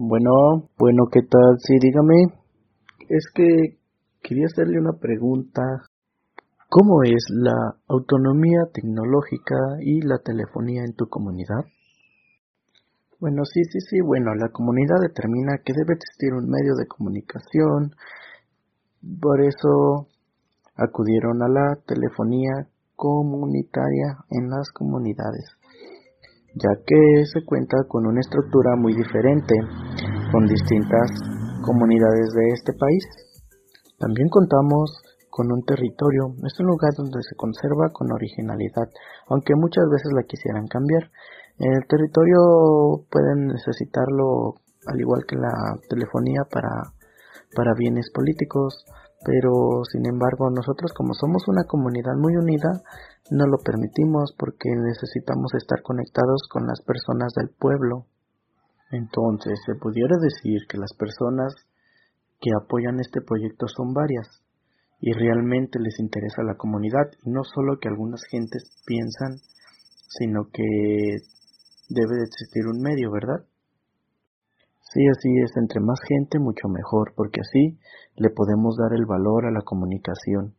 Bueno, bueno, ¿qué tal? Sí, dígame. Es que quería hacerle una pregunta. ¿Cómo es la autonomía tecnológica y la telefonía en tu comunidad? Bueno, sí, sí, sí. Bueno, la comunidad determina que debe existir un medio de comunicación. Por eso acudieron a la telefonía comunitaria en las comunidades ya que se cuenta con una estructura muy diferente con distintas comunidades de este país. También contamos con un territorio, es un lugar donde se conserva con originalidad, aunque muchas veces la quisieran cambiar. El territorio pueden necesitarlo al igual que la telefonía para, para bienes políticos, pero sin embargo nosotros como somos una comunidad muy unida, no lo permitimos porque necesitamos estar conectados con las personas del pueblo. Entonces, se pudiera decir que las personas que apoyan este proyecto son varias y realmente les interesa la comunidad y no solo que algunas gentes piensan, sino que debe de existir un medio, ¿verdad? Sí, así es, entre más gente mucho mejor, porque así le podemos dar el valor a la comunicación.